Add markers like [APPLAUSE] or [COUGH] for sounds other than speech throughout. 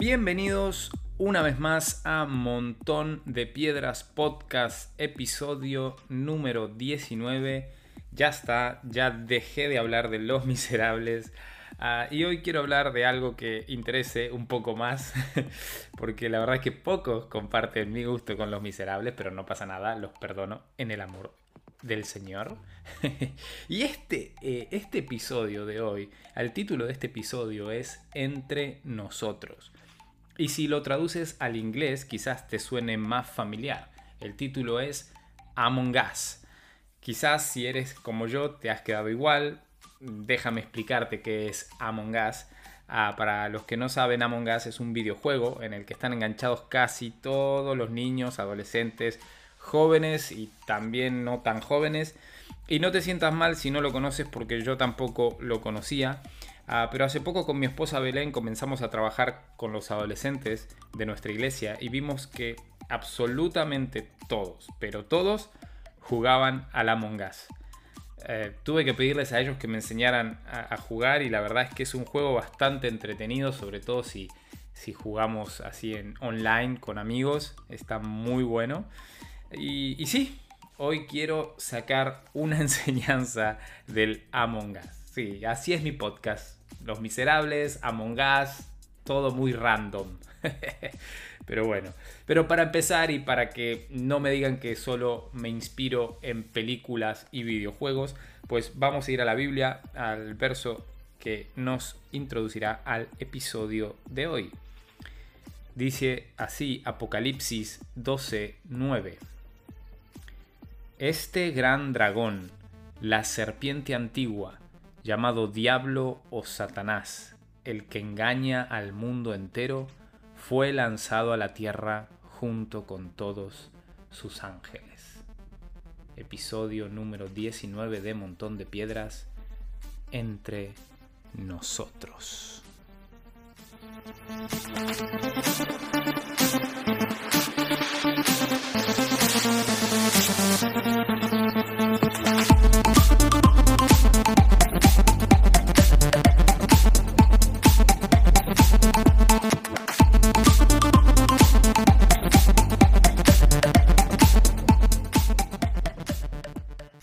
Bienvenidos una vez más a Montón de Piedras Podcast, episodio número 19. Ya está, ya dejé de hablar de Los Miserables. Ah, y hoy quiero hablar de algo que interese un poco más, [LAUGHS] porque la verdad es que pocos comparten mi gusto con Los Miserables, pero no pasa nada, los perdono en el amor del Señor. [LAUGHS] y este, eh, este episodio de hoy, el título de este episodio es Entre nosotros. Y si lo traduces al inglés, quizás te suene más familiar. El título es Among Us. Quizás si eres como yo, te has quedado igual. Déjame explicarte qué es Among Us. Ah, para los que no saben, Among Us es un videojuego en el que están enganchados casi todos los niños, adolescentes, jóvenes y también no tan jóvenes. Y no te sientas mal si no lo conoces porque yo tampoco lo conocía. Ah, pero hace poco con mi esposa Belén comenzamos a trabajar con los adolescentes de nuestra iglesia y vimos que absolutamente todos, pero todos jugaban al Among Us. Eh, tuve que pedirles a ellos que me enseñaran a, jugar y la verdad es que es un juego bastante entretenido, sobre todo si, si jugamos así en online con amigos, está muy bueno. Y, y sí, hoy quiero sacar una [LAUGHS] enseñanza del Among Us. Sí, así es mi podcast. Los Miserables, Among Us, todo muy random. [LAUGHS] Pero bueno, pero para empezar y para que no me digan que solo me inspiro en películas y videojuegos, pues vamos a ir a la Biblia, al verso que nos introducirá al episodio de hoy. Dice así Apocalipsis 12:9. Este gran dragón, la serpiente antigua, llamado Diablo o Satanás, el que engaña al mundo entero, fue lanzado a la tierra junto con todos sus ángeles. Episodio número 19 de Montón de Piedras entre nosotros.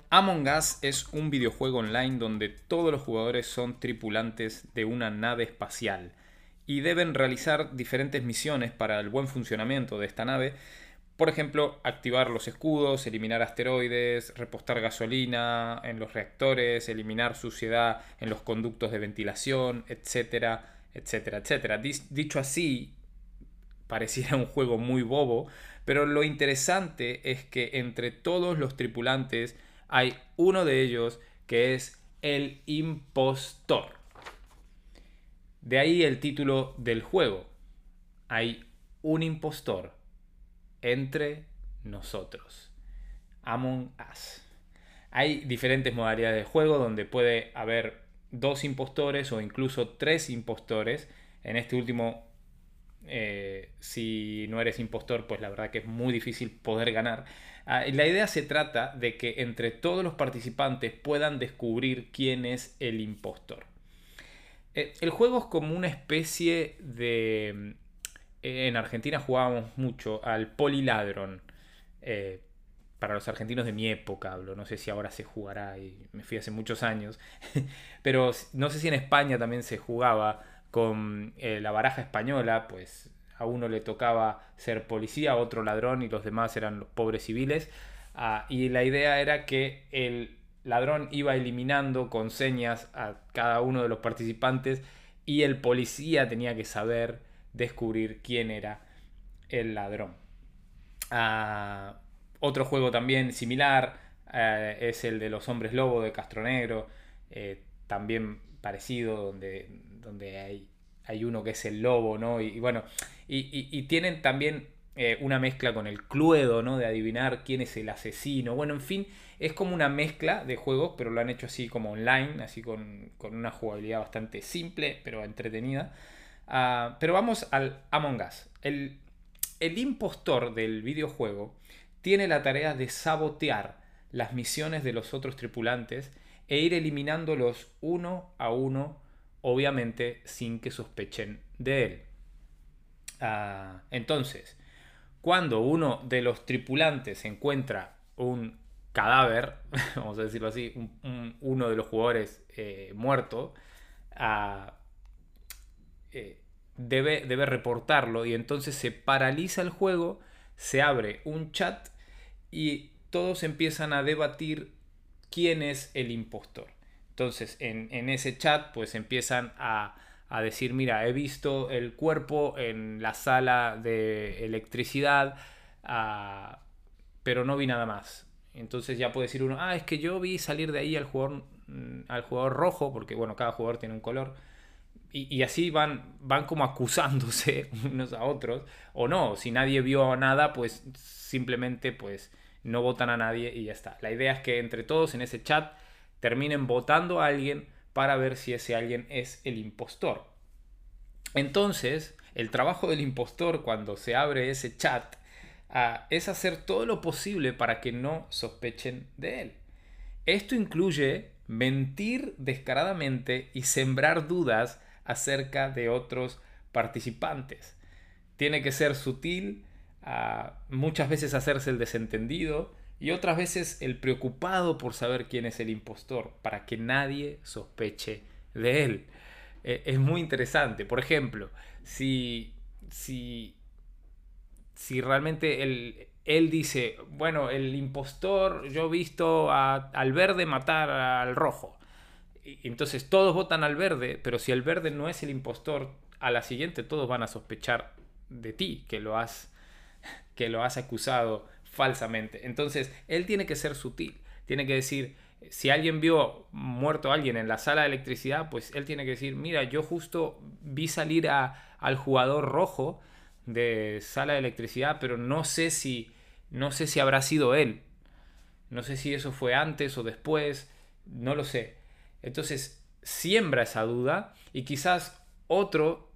Among Us es un videojuego online donde todos los jugadores son tripulantes de una nave espacial y deben realizar diferentes misiones para el buen funcionamiento de esta nave. Por ejemplo, activar los escudos, eliminar asteroides, repostar gasolina en los reactores, eliminar suciedad en los conductos de ventilación, etcétera, etcétera, etcétera. Dicho así, pareciera un juego muy bobo, pero lo interesante es que entre todos los tripulantes hay uno de ellos que es el impostor. De ahí el título del juego. Hay un impostor entre nosotros. Among Us. Hay diferentes modalidades de juego donde puede haber dos impostores o incluso tres impostores. En este último, eh, si no eres impostor, pues la verdad que es muy difícil poder ganar. Ah, la idea se trata de que entre todos los participantes puedan descubrir quién es el impostor. Eh, el juego es como una especie de... Eh, en Argentina jugábamos mucho al poliladron. Para los argentinos de mi época hablo, no sé si ahora se jugará, y me fui hace muchos años, [LAUGHS] pero no sé si en España también se jugaba con la baraja española, pues a uno le tocaba ser policía, a otro ladrón y los demás eran los pobres civiles. Ah, y la idea era que el ladrón iba eliminando con señas a cada uno de los participantes y el policía tenía que saber descubrir quién era el ladrón. Ah, otro juego también similar eh, es el de los hombres lobo de Castronegro, eh, también parecido, donde, donde hay hay uno que es el lobo, ¿no? Y, bueno, y, tienen también eh, una mezcla con el cluedo, ¿no? De adivinar quién es el asesino. Bueno, en fin, es como una mezcla de juegos, pero lo han hecho así como online, así con, una jugabilidad bastante simple, pero entretenida. Ah, pero vamos al Among Us. El, el impostor del videojuego tiene la tarea de sabotear las misiones de los otros tripulantes e ir eliminándolos uno a uno obviamente sin que sospechen de él. Ah, entonces, cuando uno de los tripulantes encuentra un cadáver, [LAUGHS] vamos a decirlo así, uno de los jugadores eh, muerto, ah, eh, debe, debe reportarlo y entonces se paraliza el juego, se abre un chat y todos empiezan a debatir quién es el impostor. Entonces, en, ese chat, pues empiezan a, decir, mira, he visto el cuerpo en la sala de electricidad, ah, pero no vi nada más. Entonces ya puede decir uno, ah, es que yo vi salir de ahí al jugador, mm, al jugador rojo, porque bueno, cada jugador tiene un color. Y, así van, van como acusándose [LAUGHS] unos a otros. O no, si nadie vio nada, pues simplemente pues no votan a nadie y ya está. La idea es que entre todos en ese chat terminen votando a alguien para ver si ese alguien es el impostor. Entonces, el trabajo del impostor cuando se abre ese chat ah, es hacer todo lo posible para que no sospechen de él. Esto incluye mentir descaradamente y sembrar dudas acerca de otros participantes. Tiene que ser sutil, muchas veces hacerse el desentendido, y otras veces el preocupado por saber quién es el impostor, para que nadie sospeche de él. E, es muy interesante. Por ejemplo, si, si, si realmente él, él dice, bueno, el impostor, yo he visto al verde matar al rojo. Entonces todos votan al verde, pero si el verde no es el impostor, a la siguiente todos van a sospechar de ti, que lo has, que lo has acusado falsamente. Entonces, él tiene que ser sutil, tiene que decir, si alguien vio muerto a alguien en la sala de electricidad, pues él tiene que decir, mira, yo justo vi salir a, al jugador rojo de sala de electricidad, pero no sé si no sé si habrá sido él. No sé si eso fue antes o después, no lo sé. Entonces, siembra esa duda y quizás otro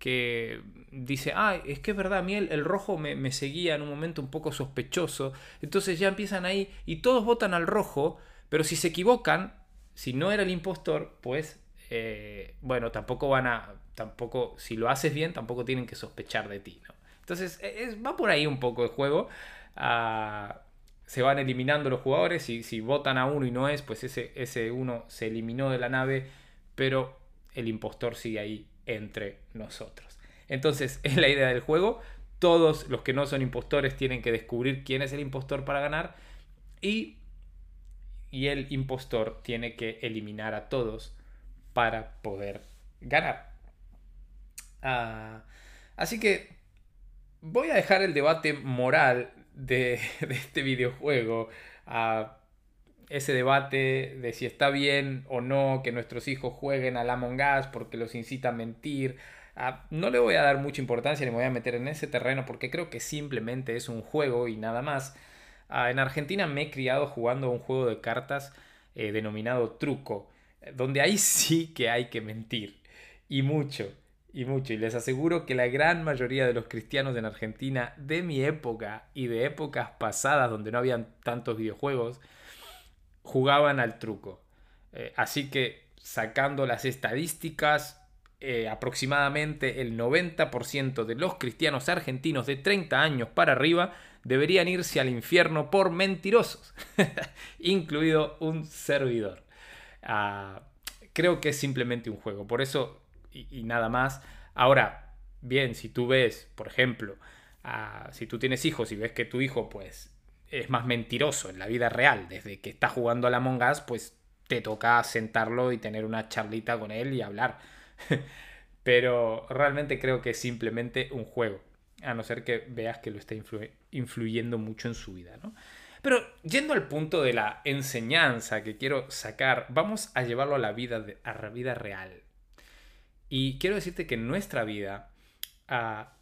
que dice, ah, es que es verdad, a mí el, rojo me, seguía en un momento un poco sospechoso. Entonces ya empiezan ahí y todos votan al rojo, pero si se equivocan, si no era el impostor, pues, eh, bueno, tampoco van a, tampoco, si lo haces bien, tampoco tienen que sospechar de ti, ¿no? Entonces, e, va por ahí un poco el juego. Ah, se van eliminando los jugadores y si votan a uno y no es, pues ese, ese uno se eliminó de la nave, pero el impostor sigue ahí entre nosotros. Entonces, [LAUGHS] es la idea del juego. Todos los que no son impostores tienen que descubrir quién es el impostor para ganar. Y, y el impostor tiene que eliminar a todos para poder ganar. Ah, así que voy a dejar el debate moral de, [LAUGHS] este videojuego. a ese debate de si está bien o no que nuestros hijos jueguen al Among Us porque los incita a mentir. Ah, no le voy a dar mucha importancia ni me voy a meter en ese terreno porque creo que simplemente es un juego y nada más. Ah, en Argentina me he criado jugando un juego de cartas eh, denominado truco, donde ahí [LAUGHS] sí que hay que mentir. Y mucho, y mucho. Y les aseguro que la gran mayoría de los cristianos en Argentina de mi época y de épocas pasadas donde no habían tantos videojuegos, jugaban al truco. Eh, así que sacando las estadísticas, eh, aproximadamente el 90% de los cristianos argentinos de 30 años para arriba deberían irse al infierno por mentirosos, [LAUGHS] incluido un servidor. Ah, creo que es simplemente un juego, por eso y, nada más. Ahora, bien, si tú ves, por ejemplo, ah, si tú tienes hijos y ves que tu hijo pues es más mentiroso en la vida real. Desde que está jugando a la Among pues te toca sentarlo y tener una charlita con él y hablar. [LAUGHS] Pero realmente creo que es simplemente un juego. A no ser que veas que lo está influyendo mucho en su vida, ¿no? Pero yendo al punto de la enseñanza que quiero sacar, vamos a llevarlo a la vida, a la vida real. Y quiero decirte que en nuestra vida ah,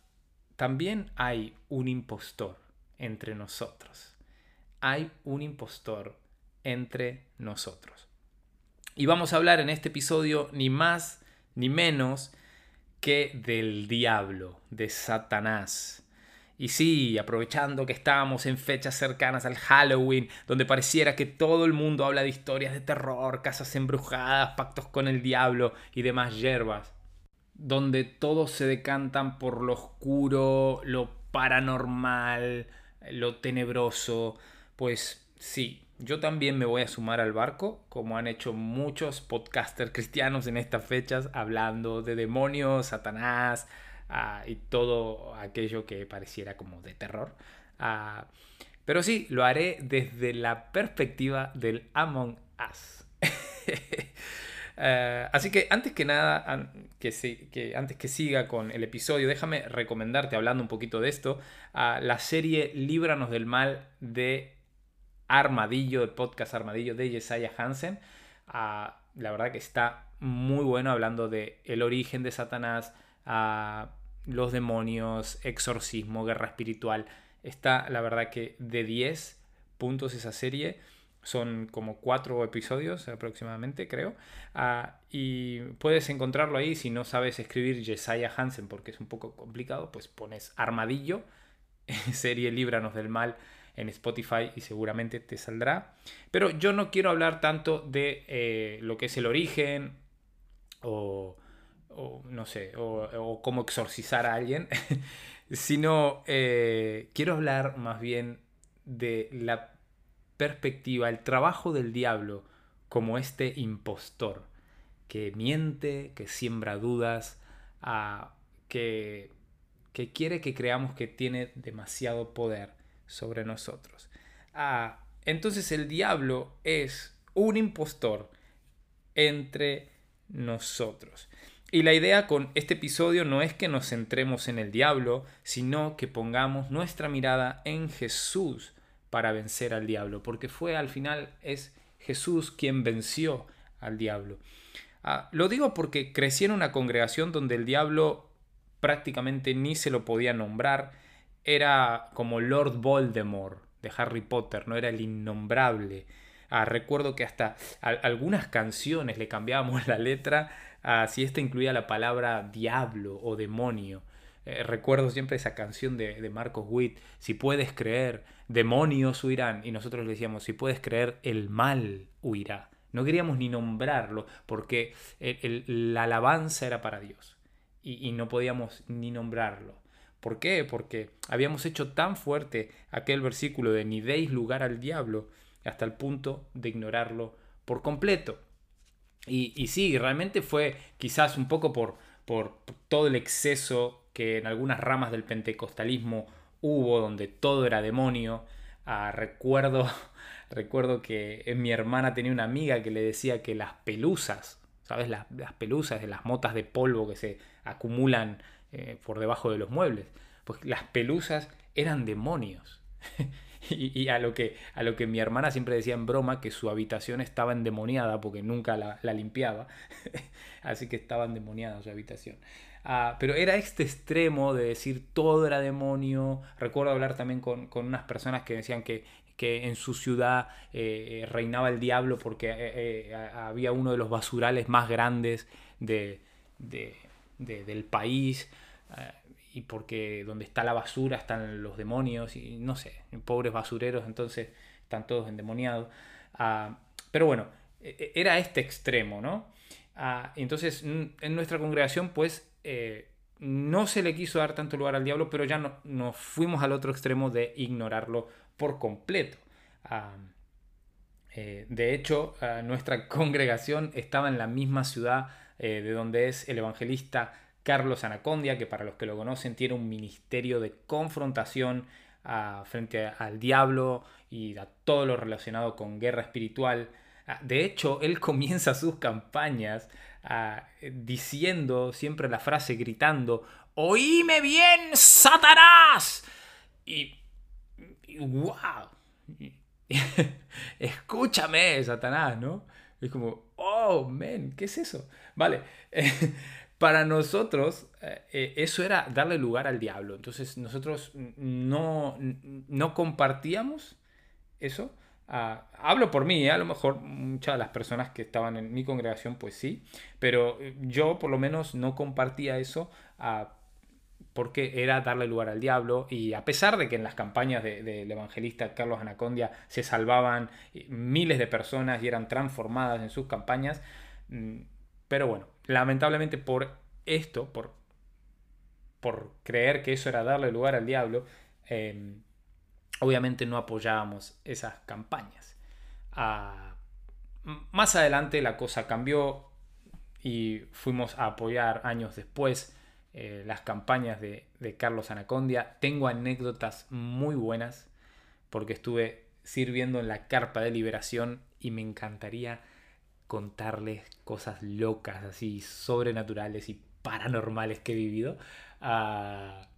también hay un impostor entre nosotros hay un impostor entre nosotros. Y vamos a hablar en este episodio ni más ni menos que del diablo, de Satanás. Y sí, aprovechando que estamos en fechas cercanas al Halloween, donde pareciera que todo el mundo habla de historias de terror, casas embrujadas, pactos con el diablo y demás hierbas. donde todos se decantan por lo oscuro, lo paranormal, lo tenebroso, pues sí, yo también me voy a sumar al barco, como han hecho muchos podcasters [LAUGHS] cristianos en estas fechas, hablando de demonios, Satanás ah, y todo aquello que pareciera como de terror. Ah, pero sí, lo haré desde la perspectiva del Among Us. Eh, [LAUGHS] así que antes que nada, que, antes que siga con el episodio, déjame recomendarte, hablando un poquito de esto, la serie Líbranos del Mal de Armadillo, el podcast Armadillo de Jesiah Hansen. la verdad que está muy bueno hablando de el origen de Satanás, los demonios, exorcismo, guerra espiritual. Está, la verdad que de 10 puntos esa serie. Son como cuatro episodios aproximadamente, creo. Ah, y puedes encontrarlo ahí si no sabes escribir Jesiah Hansen porque es un poco complicado, pues pones Armadillo, [LAUGHS] serie Líbranos del Mal en Spotify y seguramente te saldrá. Pero yo no quiero hablar tanto de eh, lo que es el origen o, no sé, o, cómo exorcizar a alguien, [LAUGHS] sino eh, quiero hablar más bien de la perspectiva, el trabajo del diablo como este impostor que miente, que siembra dudas, que, que quiere que creamos que tiene demasiado poder sobre nosotros. Ah, entonces el diablo es un impostor entre nosotros. Y la idea con este episodio no es que nos centremos en el diablo, sino que pongamos nuestra mirada en Jesús para vencer al diablo, porque fue al final es Jesús quien venció al diablo. Ah, lo digo porque crecí en una congregación donde el diablo prácticamente ni se lo podía nombrar, era como Lord Voldemort de Harry Potter, no era el innombrable. Ah, recuerdo que hasta algunas canciones le cambiábamos [LAUGHS] la letra si esta incluía la palabra diablo o demonio. Eh, recuerdo siempre esa canción de, de, Marcos Witt, si puedes creer, demonios huirán. Y nosotros le decíamos, si puedes creer, el mal huirá. No queríamos ni nombrarlo porque la alabanza era para Dios y no podíamos ni nombrarlo. ¿Por qué? Porque habíamos hecho tan fuerte aquel versículo de ni deis lugar al diablo hasta el punto de ignorarlo por completo. Y, y sí, realmente fue quizás un poco por, por todo el exceso que en algunas ramas del pentecostalismo hubo, donde todo era demonio. Ah, recuerdo, [LAUGHS] recuerdo que mi hermana tenía una amiga que le decía que las pelusas, ¿sabes? Las, las pelusas de las motas de polvo que se acumulan eh, por debajo de los muebles. Pues las pelusas eran demonios. [LAUGHS] y, a, lo que, a lo que mi hermana siempre decía en broma que su habitación estaba endemoniada porque nunca la, limpiaba. [LAUGHS] Así que estaba endemoniada su habitación. Ah, pero era este extremo de decir todo era demonio. Recuerdo hablar también con, unas personas que decían que, que en su ciudad eh, reinaba el diablo porque eh, había uno de los basurales más grandes de, del país eh, y porque donde está la basura están los demonios y no sé, pobres basureros entonces están todos endemoniados. Ah, pero bueno, e, e, era este extremo, ¿no? Ah, entonces en nuestra congregación pues eh, no se le quiso dar tanto lugar al diablo, pero ya no, nos fuimos al otro extremo de ignorarlo por completo. Ah, eh, de hecho, nuestra [LAUGHS] congregación estaba en la misma ciudad de donde es el evangelista Carlos Anacondia, que para los que lo conocen tiene un ministerio de confrontación ah, frente al diablo y a todo lo relacionado con guerra espiritual. Ah, de hecho, él [LAUGHS] comienza sus campañas ah, diciendo siempre la frase, gritando, Oíme bien, Satanás. Y, wow, [LAUGHS] escúchame, Satanás, ¿no? Es como, oh, men, ¿qué es eso? Vale, [LAUGHS] para nosotros eh, eh, eso era darle lugar al diablo. Entonces nosotros no, no compartíamos eso. Ah, hablo por mí, ¿eh? a lo mejor muchas de las personas que estaban en mi congregación pues sí, pero yo por lo menos no compartía eso porque era darle lugar al diablo y a pesar de que en las campañas del evangelista Carlos Anacondia se salvaban miles de personas y eran transformadas en sus campañas, mm, pero bueno, lamentablemente por esto, por, por creer que eso era darle lugar al diablo, em, obviamente no apoyábamos esas campañas. Ah, más adelante la cosa cambió y fuimos a apoyar años después eh, las campañas de, de, Carlos Anacondia. Tengo anécdotas muy buenas porque estuve sirviendo en la carpa de liberación y me encantaría contarles cosas locas, así sobrenaturales y paranormales que he vivido. Ah,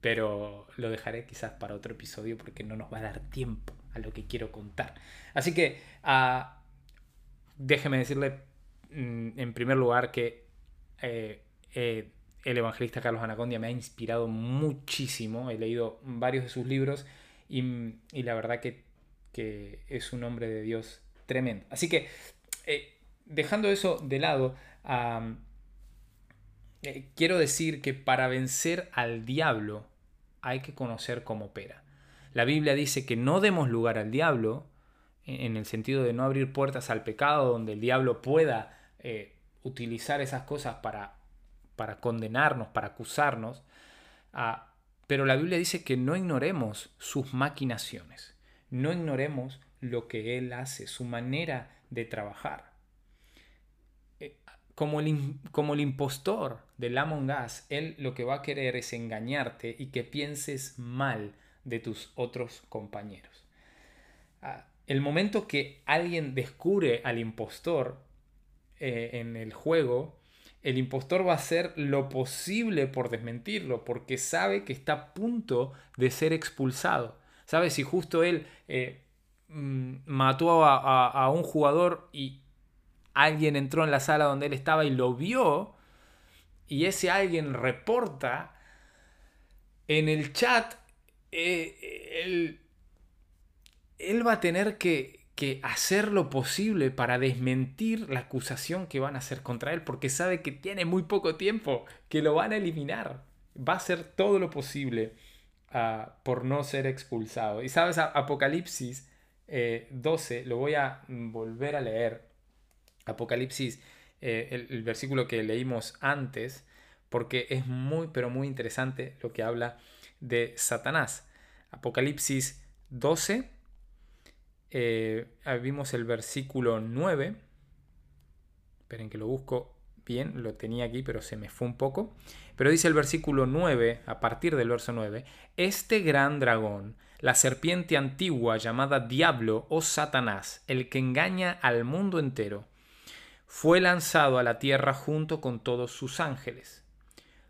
pero lo dejaré quizás para otro episodio porque no nos va a dar tiempo a lo que quiero contar. Así que uh, déjeme decirle mm, en primer lugar que eh, el evangelista Carlos Anacondia me ha inspirado muchísimo. He leído varios de sus libros y, y la verdad que, que, es un hombre de Dios tremendo. Así que eh, dejando eso de lado, eh, quiero decir que para vencer al diablo hay que conocer cómo opera. La Biblia dice que no demos lugar al diablo, en el sentido de no abrir puertas al pecado donde el diablo pueda eh, utilizar esas cosas para, para condenarnos, para acusarnos. Pero la Biblia dice que no ignoremos sus maquinaciones, no ignoremos lo que Él hace, su manera de trabajar como el, como el impostor del Among Us, él lo que va a querer es engañarte y que pienses mal de tus otros compañeros. Ah, el momento que alguien descubre al impostor eh, en el juego, el impostor va a hacer lo posible por desmentirlo, porque sabe que está a punto de ser expulsado. Sabe si justo él eh, mm, mató a un jugador y alguien entró en la sala donde él estaba y lo vio, y ese alguien reporta, en el chat, eh, él, él, va a tener que, que hacer lo posible para desmentir la acusación que van a hacer contra él, porque sabe que tiene muy poco tiempo, que lo van a eliminar. Va a hacer todo lo posible ah, por no ser expulsado. Y sabes, Apocalipsis 12, eh, lo voy a volver a leer Apocalipsis, eh, el, versículo que leímos antes, porque es muy, pero muy interesante lo que habla de Satanás. Apocalipsis 12, eh, vimos el versículo 9. Esperen que lo busco bien, lo tenía aquí, pero se me fue un poco. Pero dice el versículo 9, a partir del verso 9, este gran dragón, la serpiente antigua llamada Diablo o Satanás, el que engaña al mundo entero, fue lanzado a la tierra junto con todos sus ángeles.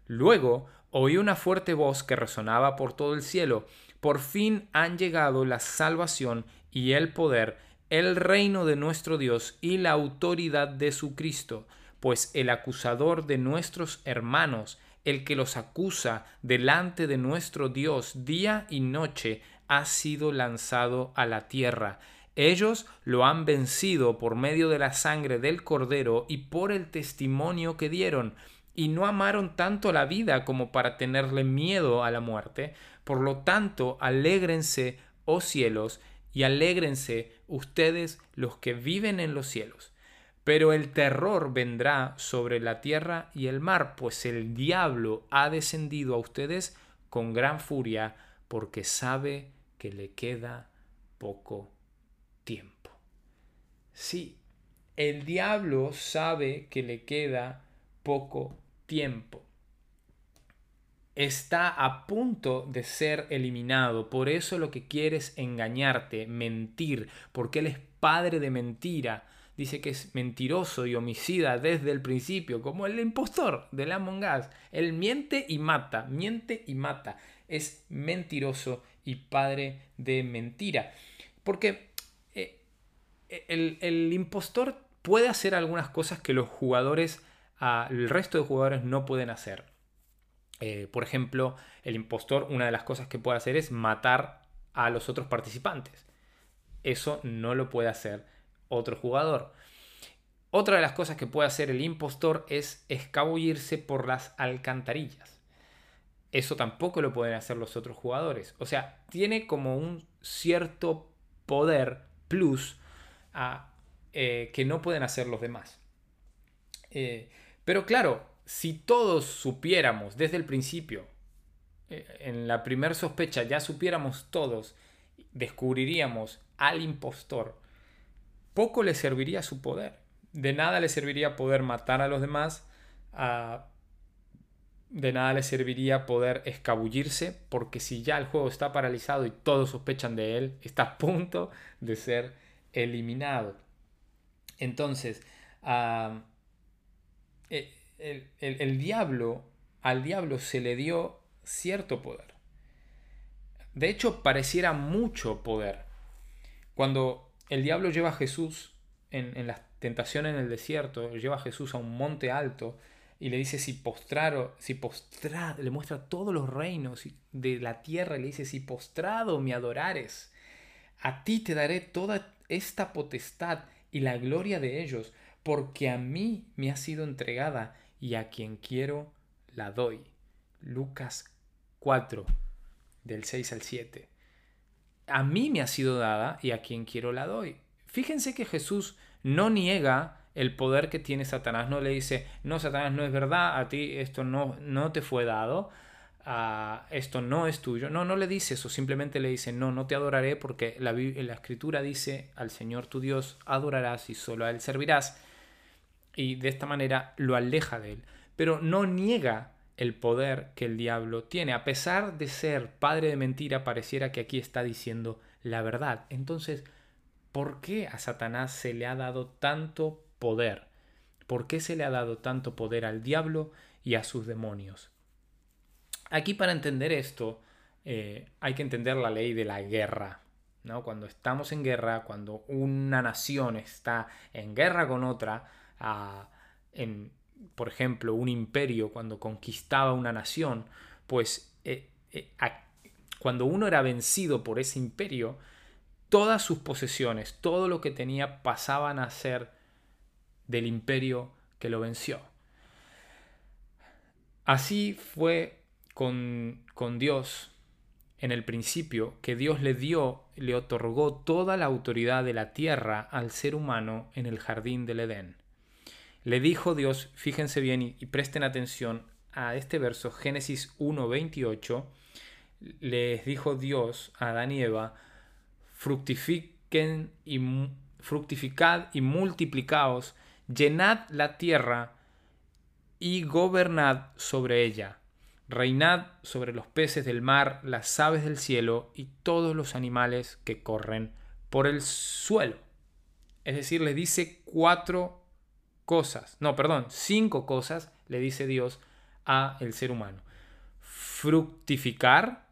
Luego oí una fuerte voz que resonaba por todo el cielo. Por fin han llegado la salvación y el poder, el reino de nuestro Dios y la autoridad de su Cristo, pues el acusador de nuestros hermanos, el que los acusa delante de nuestro Dios día y noche, ha sido lanzado a la tierra ellos lo han vencido por medio de la sangre del cordero y por el testimonio que dieron, y no amaron tanto la vida como para tenerle miedo a la muerte. Por lo tanto, alégrense, oh cielos, y alégrense ustedes los que viven en los cielos. Pero el terror vendrá sobre la tierra y el mar, pues el diablo ha descendido a ustedes con gran furia, porque sabe que le queda poco tiempo. Sí, el diablo sabe que le queda poco tiempo. Está a punto de ser eliminado, por eso lo que quiere es engañarte, mentir, porque él es padre de mentira. Dice que es mentiroso y homicida desde el principio, como el impostor de Among Us. Él miente y mata, miente y mata. Es mentiroso y padre de mentira. Porque el, impostor puede hacer algunas cosas que los jugadores, el resto de jugadores no pueden hacer. Eh, por ejemplo, el impostor, una de las cosas que puede hacer es matar a los otros participantes. Eso no lo puede hacer otro jugador. Otra de las cosas que puede hacer el impostor es escabullirse por las alcantarillas. Eso tampoco lo pueden hacer los otros jugadores. O sea, tiene como un cierto poder plus eh, que no pueden hacer los demás. Eh, pero claro, si todos supiéramos desde el principio, eh, en la primer sospecha ya supiéramos todos, descubriríamos al impostor, poco le serviría su poder. De nada le serviría poder matar a los demás, de nada le serviría poder escabullirse, porque si ya el juego está paralizado y todos sospechan de él, está a punto de ser eliminado. Entonces, eh, el, diablo, al diablo se le dio cierto poder. De hecho, pareciera mucho poder. Cuando el diablo lleva a Jesús en, en la tentación en el desierto, lleva a Jesús a un monte alto y le dice si postraro, si postrado, le muestra todos los reinos de la tierra y le dice si postrado me adorares, a ti te daré toda esta potestad y la gloria de ellos, porque a mí me ha sido entregada y a quien quiero la doy. Lucas 4, del 6 al 7. A mí me ha sido dada y a quien quiero la doy. Fíjense que Jesús no niega el poder que tiene Satanás. No le dice, no, Satanás no es verdad, a ti esto no, no te fue dado, esto no es tuyo. No, no le dice eso, simplemente le dice, no, no te adoraré porque la, la escritura dice, al Señor tu Dios adorarás y solo a Él servirás. Y de esta manera lo aleja de Él. Pero no niega el poder que el diablo tiene. A pesar de ser padre de mentira, pareciera que aquí está diciendo la verdad. Entonces, ¿por qué a Satanás se le ha dado tanto poder? ¿Por qué se le ha dado tanto poder al diablo y a sus demonios? Aquí para entender esto eh, hay que entender la ley de la guerra. ¿no? Cuando estamos en guerra, cuando una nación está en guerra con otra, en, por ejemplo, un imperio cuando conquistaba una nación, pues eh, eh, cuando uno era vencido por ese imperio, todas sus posesiones, todo lo que tenía pasaban a ser del imperio que lo venció. Así fue con, con Dios en el principio, que Dios le dio, le otorgó toda la autoridad de la tierra al ser humano en el jardín del Edén. Le dijo Dios, fíjense bien y, presten atención a este verso, Génesis 1.28, les dijo Dios a Adán y Eva, fructifiquen y fructificad y multiplicaos, llenad la tierra y gobernad sobre ella. Reinad sobre los peces del mar, las aves del cielo y todos los animales que corren por el suelo. Es decir, le dice cuatro cosas, no, perdón, cinco cosas le dice Dios a el ser humano. Fructificar,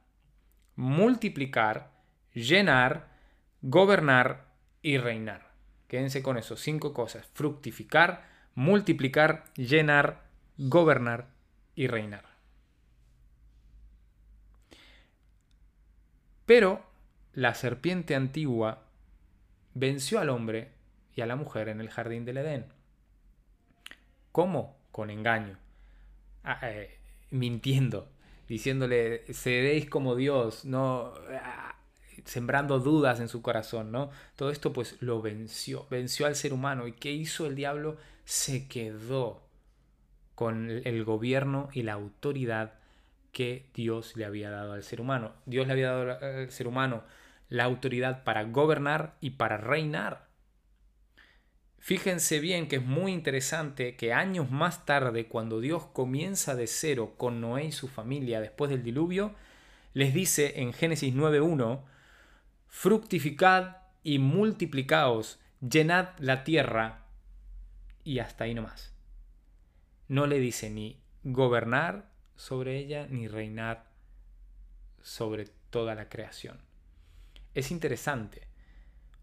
multiplicar, llenar, gobernar y reinar. Quédense con eso, cinco cosas. Fructificar, multiplicar, llenar, gobernar y reinar. Pero la serpiente antigua venció al hombre y a la mujer en el jardín del Edén. ¿Cómo? Con engaño. Ah, eh, mintiendo, diciéndole, seréis como Dios, no ah, sembrando dudas en su corazón, ¿no? Todo esto pues lo venció, venció al ser humano. ¿Y qué hizo el diablo? Se quedó con el gobierno y la autoridad que Dios le había dado al ser humano. Dios le había dado al ser humano la autoridad para gobernar y para reinar. Fíjense bien que es muy interesante que años más tarde, cuando Dios comienza de cero con Noé y su familia después del diluvio, les dice en Génesis 9.1, fructificad y multiplicaos, llenad la tierra y hasta ahí nomás. No le dice ni gobernar sobre ella ni reinar sobre toda la creación. Es interesante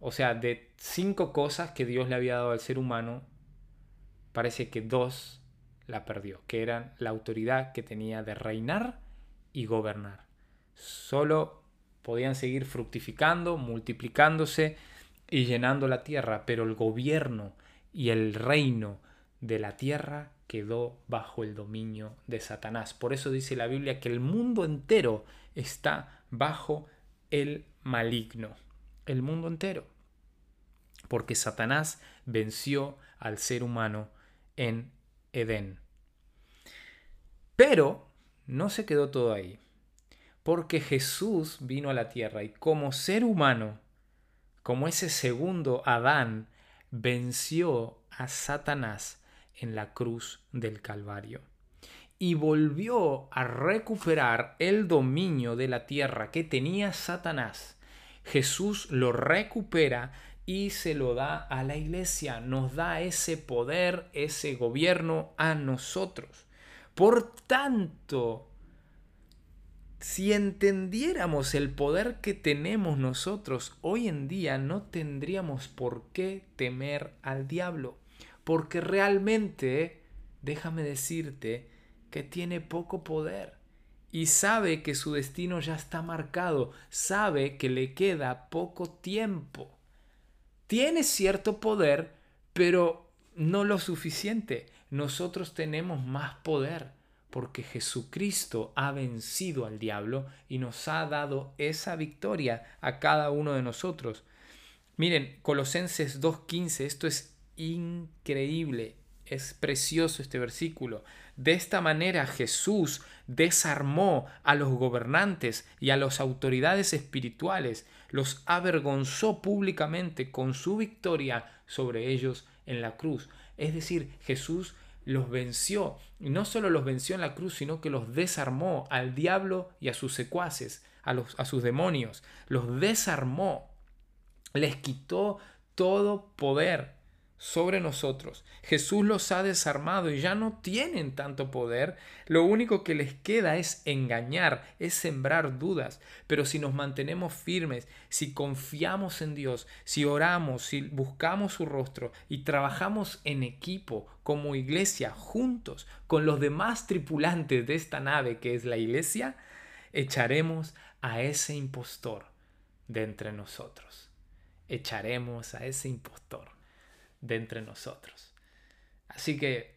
o sea, de cinco cosas que Dios le había dado al ser humano, parece que dos la perdió, que eran la autoridad que tenía de reinar y gobernar. Solo podían seguir fructificando, multiplicándose y llenando la tierra, pero el gobierno y el reino de la tierra quedó bajo el dominio de Satanás. Por eso dice la Biblia que el mundo entero está bajo el maligno. El mundo entero porque Satanás venció al ser humano en Edén. Pero no se quedó todo ahí. Porque Jesús vino a la tierra y como ser humano, como ese segundo Adán, venció a Satanás en la cruz del Calvario y volvió a recuperar el dominio de la tierra que tenía Satanás. Jesús lo recupera y se lo da a la iglesia, nos da ese poder, ese gobierno a nosotros. Por tanto, si entendiéramos el poder que tenemos nosotros hoy en día, no tendríamos por qué temer al diablo, porque realmente, déjame decirte, que tiene poco poder y sabe que su destino ya está marcado, sabe que le queda poco tiempo. Tiene cierto poder, pero no lo suficiente. Nosotros tenemos más poder porque Jesucristo ha vencido al diablo y nos ha dado esa victoria a cada uno de nosotros. Miren, Colosenses 2.15, esto es increíble, es precioso este versículo. De esta manera Jesús desarmó a los gobernantes y a las autoridades espirituales, los avergonzó públicamente con su victoria sobre ellos en la cruz. Es decir, Jesús los venció, y no solo los venció en la cruz, sino que los desarmó al diablo y a sus secuaces, a, a sus demonios, los desarmó, les quitó todo poder sobre nosotros. Jesús los ha desarmado y ya no tienen tanto poder. Lo único que les queda es engañar, es sembrar dudas. Pero si nos mantenemos firmes, si confiamos en Dios, si oramos, si buscamos su rostro y trabajamos en equipo como iglesia juntos con los demás tripulantes de esta nave que es la iglesia, echaremos a ese impostor de entre nosotros. Echaremos a ese impostor de entre nosotros. Así que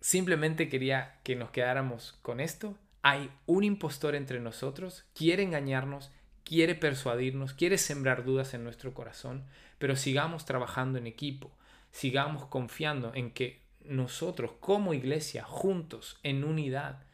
simplemente quería que nos quedáramos con esto. Hay un impostor entre nosotros, quiere engañarnos, quiere persuadirnos, quiere sembrar dudas en nuestro corazón, pero sigamos trabajando en equipo, sigamos confiando en que nosotros como iglesia, juntos, en unidad,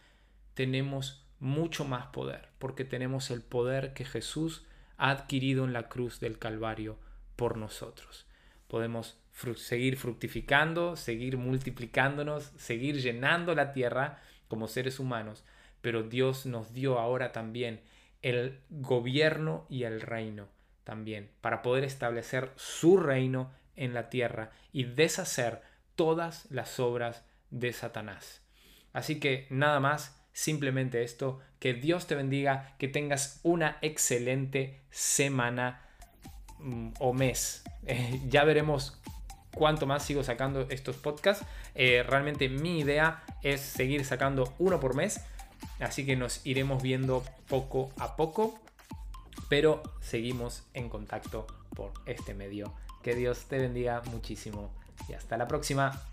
tenemos mucho más poder, porque tenemos el poder que Jesús ha adquirido en la cruz del Calvario por nosotros. Podemos seguir fructificando, seguir multiplicándonos, seguir llenando la tierra como seres humanos, pero Dios nos dio ahora también el gobierno y el reino también, para poder establecer su reino en la tierra y deshacer todas las obras de Satanás. Así que nada más, simplemente esto, que Dios te bendiga, que tengas una excelente semana mm, o mes. [LAUGHS] Ya veremos cuánto más sigo sacando estos podcasts. Eh, realmente mi idea es seguir sacando uno por mes. Así que nos iremos viendo poco a poco. Pero seguimos en contacto por este medio. Que Dios te bendiga muchísimo y hasta la próxima.